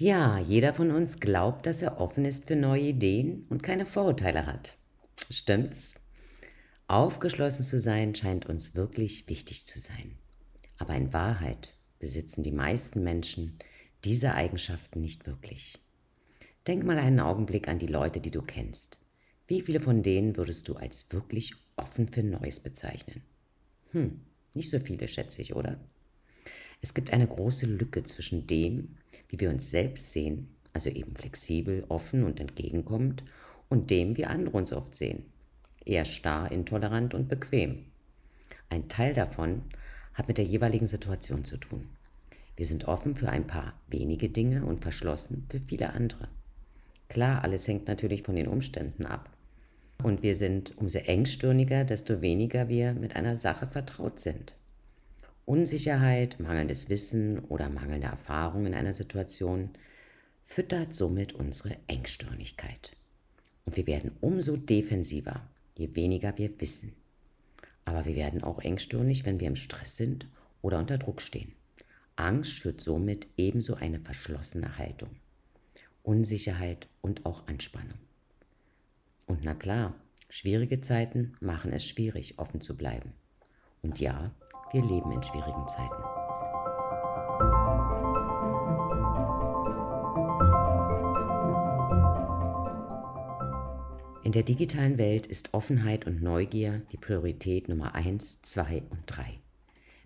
Ja, jeder von uns glaubt, dass er offen ist für neue Ideen und keine Vorurteile hat. Stimmt's? Aufgeschlossen zu sein scheint uns wirklich wichtig zu sein. Aber in Wahrheit besitzen die meisten Menschen diese Eigenschaften nicht wirklich. Denk mal einen Augenblick an die Leute, die du kennst. Wie viele von denen würdest du als wirklich offen für Neues bezeichnen? Hm, nicht so viele, schätze ich, oder? Es gibt eine große Lücke zwischen dem, wie wir uns selbst sehen, also eben flexibel, offen und entgegenkommend, und dem, wie andere uns oft sehen, eher starr, intolerant und bequem. Ein Teil davon hat mit der jeweiligen Situation zu tun. Wir sind offen für ein paar wenige Dinge und verschlossen für viele andere. Klar, alles hängt natürlich von den Umständen ab. Und wir sind umso engstirniger, desto weniger wir mit einer Sache vertraut sind. Unsicherheit, mangelndes Wissen oder mangelnde Erfahrung in einer Situation füttert somit unsere Engstirnigkeit. Und wir werden umso defensiver, je weniger wir wissen. Aber wir werden auch engstirnig, wenn wir im Stress sind oder unter Druck stehen. Angst schürt somit ebenso eine verschlossene Haltung, Unsicherheit und auch Anspannung. Und na klar, schwierige Zeiten machen es schwierig, offen zu bleiben. Und ja, wir leben in schwierigen Zeiten. In der digitalen Welt ist Offenheit und Neugier die Priorität Nummer 1, 2 und 3.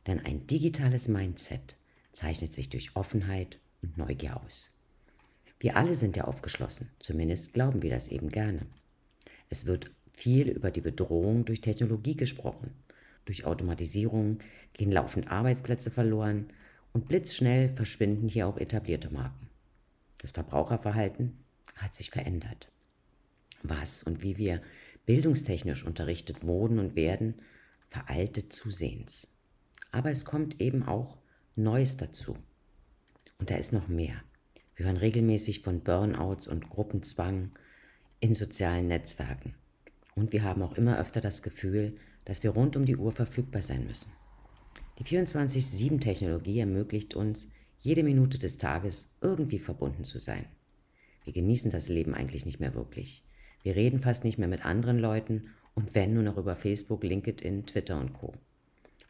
Denn ein digitales Mindset zeichnet sich durch Offenheit und Neugier aus. Wir alle sind ja aufgeschlossen, zumindest glauben wir das eben gerne. Es wird viel über die Bedrohung durch Technologie gesprochen durch Automatisierung gehen laufend Arbeitsplätze verloren und blitzschnell verschwinden hier auch etablierte Marken. Das Verbraucherverhalten hat sich verändert. Was und wie wir bildungstechnisch unterrichtet wurden und werden, veraltet zusehends. Aber es kommt eben auch Neues dazu. Und da ist noch mehr. Wir hören regelmäßig von Burnouts und Gruppenzwang in sozialen Netzwerken. Und wir haben auch immer öfter das Gefühl, dass wir rund um die Uhr verfügbar sein müssen. Die 24-7-Technologie ermöglicht uns, jede Minute des Tages irgendwie verbunden zu sein. Wir genießen das Leben eigentlich nicht mehr wirklich. Wir reden fast nicht mehr mit anderen Leuten und wenn nur noch über Facebook, LinkedIn, Twitter und Co.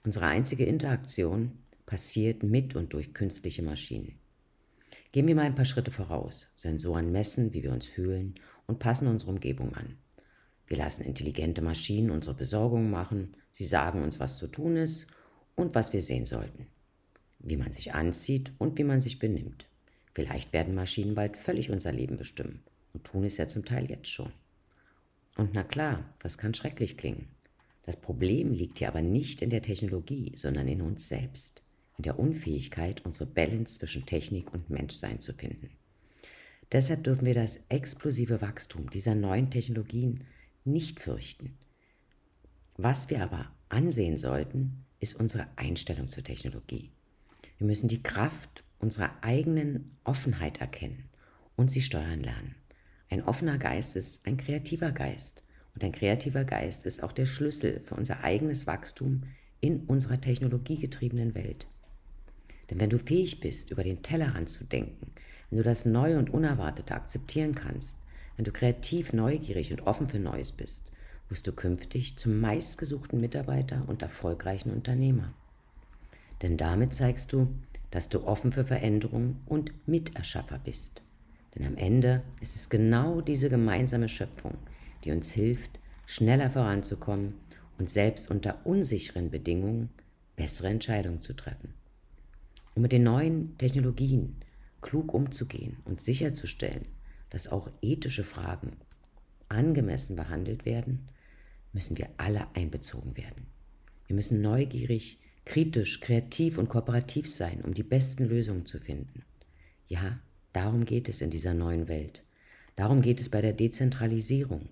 Unsere einzige Interaktion passiert mit und durch künstliche Maschinen. Gehen wir mal ein paar Schritte voraus. Sensoren messen, wie wir uns fühlen und passen unsere Umgebung an. Wir lassen intelligente Maschinen unsere Besorgung machen, sie sagen uns, was zu tun ist und was wir sehen sollten, wie man sich anzieht und wie man sich benimmt. Vielleicht werden Maschinen bald völlig unser Leben bestimmen und tun es ja zum Teil jetzt schon. Und na klar, das kann schrecklich klingen. Das Problem liegt hier aber nicht in der Technologie, sondern in uns selbst, in der Unfähigkeit, unsere Balance zwischen Technik und Menschsein zu finden. Deshalb dürfen wir das explosive Wachstum dieser neuen Technologien nicht fürchten. Was wir aber ansehen sollten, ist unsere Einstellung zur Technologie. Wir müssen die Kraft unserer eigenen Offenheit erkennen und sie steuern lernen. Ein offener Geist ist ein kreativer Geist und ein kreativer Geist ist auch der Schlüssel für unser eigenes Wachstum in unserer technologiegetriebenen Welt. Denn wenn du fähig bist, über den Tellerrand zu denken, wenn du das Neue und Unerwartete akzeptieren kannst, wenn du kreativ, neugierig und offen für Neues bist, wirst du künftig zum meistgesuchten Mitarbeiter und erfolgreichen Unternehmer. Denn damit zeigst du, dass du offen für Veränderung und Miterschaffer bist. Denn am Ende ist es genau diese gemeinsame Schöpfung, die uns hilft, schneller voranzukommen und selbst unter unsicheren Bedingungen bessere Entscheidungen zu treffen. Um mit den neuen Technologien klug umzugehen und sicherzustellen, dass auch ethische Fragen angemessen behandelt werden, müssen wir alle einbezogen werden. Wir müssen neugierig, kritisch, kreativ und kooperativ sein, um die besten Lösungen zu finden. Ja, darum geht es in dieser neuen Welt. Darum geht es bei der Dezentralisierung,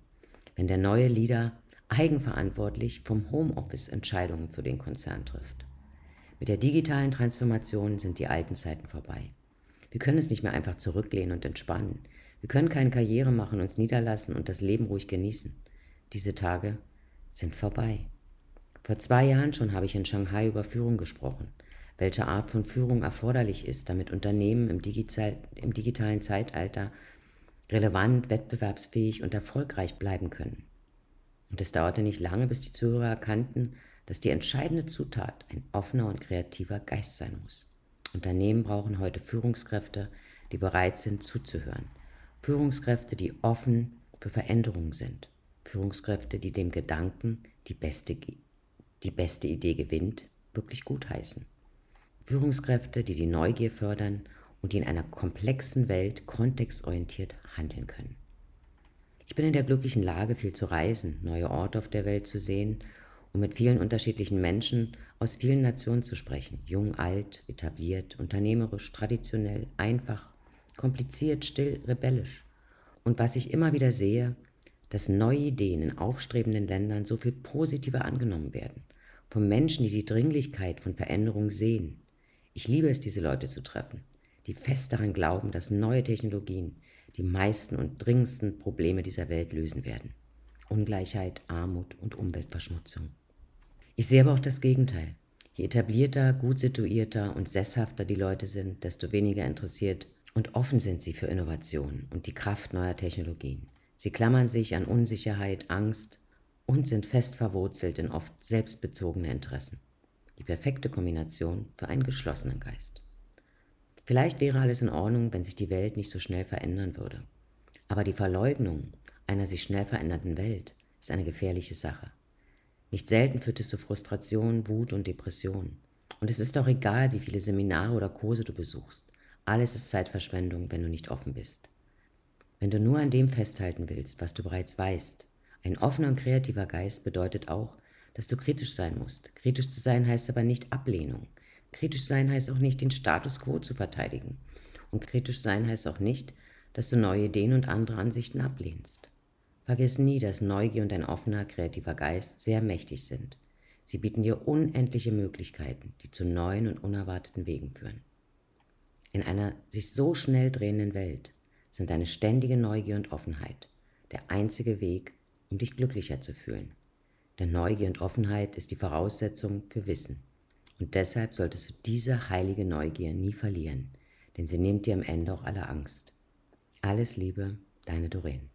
wenn der neue Leader eigenverantwortlich vom Homeoffice Entscheidungen für den Konzern trifft. Mit der digitalen Transformation sind die alten Zeiten vorbei. Wir können es nicht mehr einfach zurücklehnen und entspannen. Wir können keine Karriere machen, uns niederlassen und das Leben ruhig genießen. Diese Tage sind vorbei. Vor zwei Jahren schon habe ich in Shanghai über Führung gesprochen. welche Art von Führung erforderlich ist, damit Unternehmen im, Digital, im digitalen Zeitalter relevant, wettbewerbsfähig und erfolgreich bleiben können. Und es dauerte nicht lange, bis die Zuhörer erkannten, dass die entscheidende Zutat ein offener und kreativer Geist sein muss. Unternehmen brauchen heute Führungskräfte, die bereit sind zuzuhören. Führungskräfte, die offen für Veränderungen sind. Führungskräfte, die dem Gedanken, die beste, die beste Idee gewinnt, wirklich gutheißen. Führungskräfte, die die Neugier fördern und die in einer komplexen Welt kontextorientiert handeln können. Ich bin in der glücklichen Lage, viel zu reisen, neue Orte auf der Welt zu sehen und mit vielen unterschiedlichen Menschen aus vielen Nationen zu sprechen. Jung, alt, etabliert, unternehmerisch, traditionell, einfach, kompliziert, still, rebellisch. Und was ich immer wieder sehe, dass neue Ideen in aufstrebenden Ländern so viel positiver angenommen werden. Von Menschen, die die Dringlichkeit von Veränderung sehen. Ich liebe es, diese Leute zu treffen, die fest daran glauben, dass neue Technologien die meisten und dringendsten Probleme dieser Welt lösen werden. Ungleichheit, Armut und Umweltverschmutzung. Ich sehe aber auch das Gegenteil. Je etablierter, gut situierter und sesshafter die Leute sind, desto weniger interessiert und offen sind sie für Innovation und die Kraft neuer Technologien. Sie klammern sich an Unsicherheit, Angst und sind fest verwurzelt in oft selbstbezogene Interessen. Die perfekte Kombination für einen geschlossenen Geist. Vielleicht wäre alles in Ordnung, wenn sich die Welt nicht so schnell verändern würde. Aber die Verleugnung einer sich schnell verändernden Welt ist eine gefährliche Sache. Nicht selten führt es zu Frustration, Wut und Depression. Und es ist auch egal, wie viele Seminare oder Kurse du besuchst. Alles ist Zeitverschwendung, wenn du nicht offen bist. Wenn du nur an dem festhalten willst, was du bereits weißt, ein offener und kreativer Geist bedeutet auch, dass du kritisch sein musst. Kritisch zu sein heißt aber nicht Ablehnung. Kritisch sein heißt auch nicht, den Status quo zu verteidigen. Und kritisch sein heißt auch nicht, dass du neue Ideen und andere Ansichten ablehnst. Vergiss nie, dass Neugier und ein offener, kreativer Geist sehr mächtig sind. Sie bieten dir unendliche Möglichkeiten, die zu neuen und unerwarteten Wegen führen. In einer sich so schnell drehenden Welt sind deine ständige Neugier und Offenheit der einzige Weg, um dich glücklicher zu fühlen. Denn Neugier und Offenheit ist die Voraussetzung für Wissen. Und deshalb solltest du diese heilige Neugier nie verlieren, denn sie nimmt dir am Ende auch alle Angst. Alles Liebe, deine Doreen.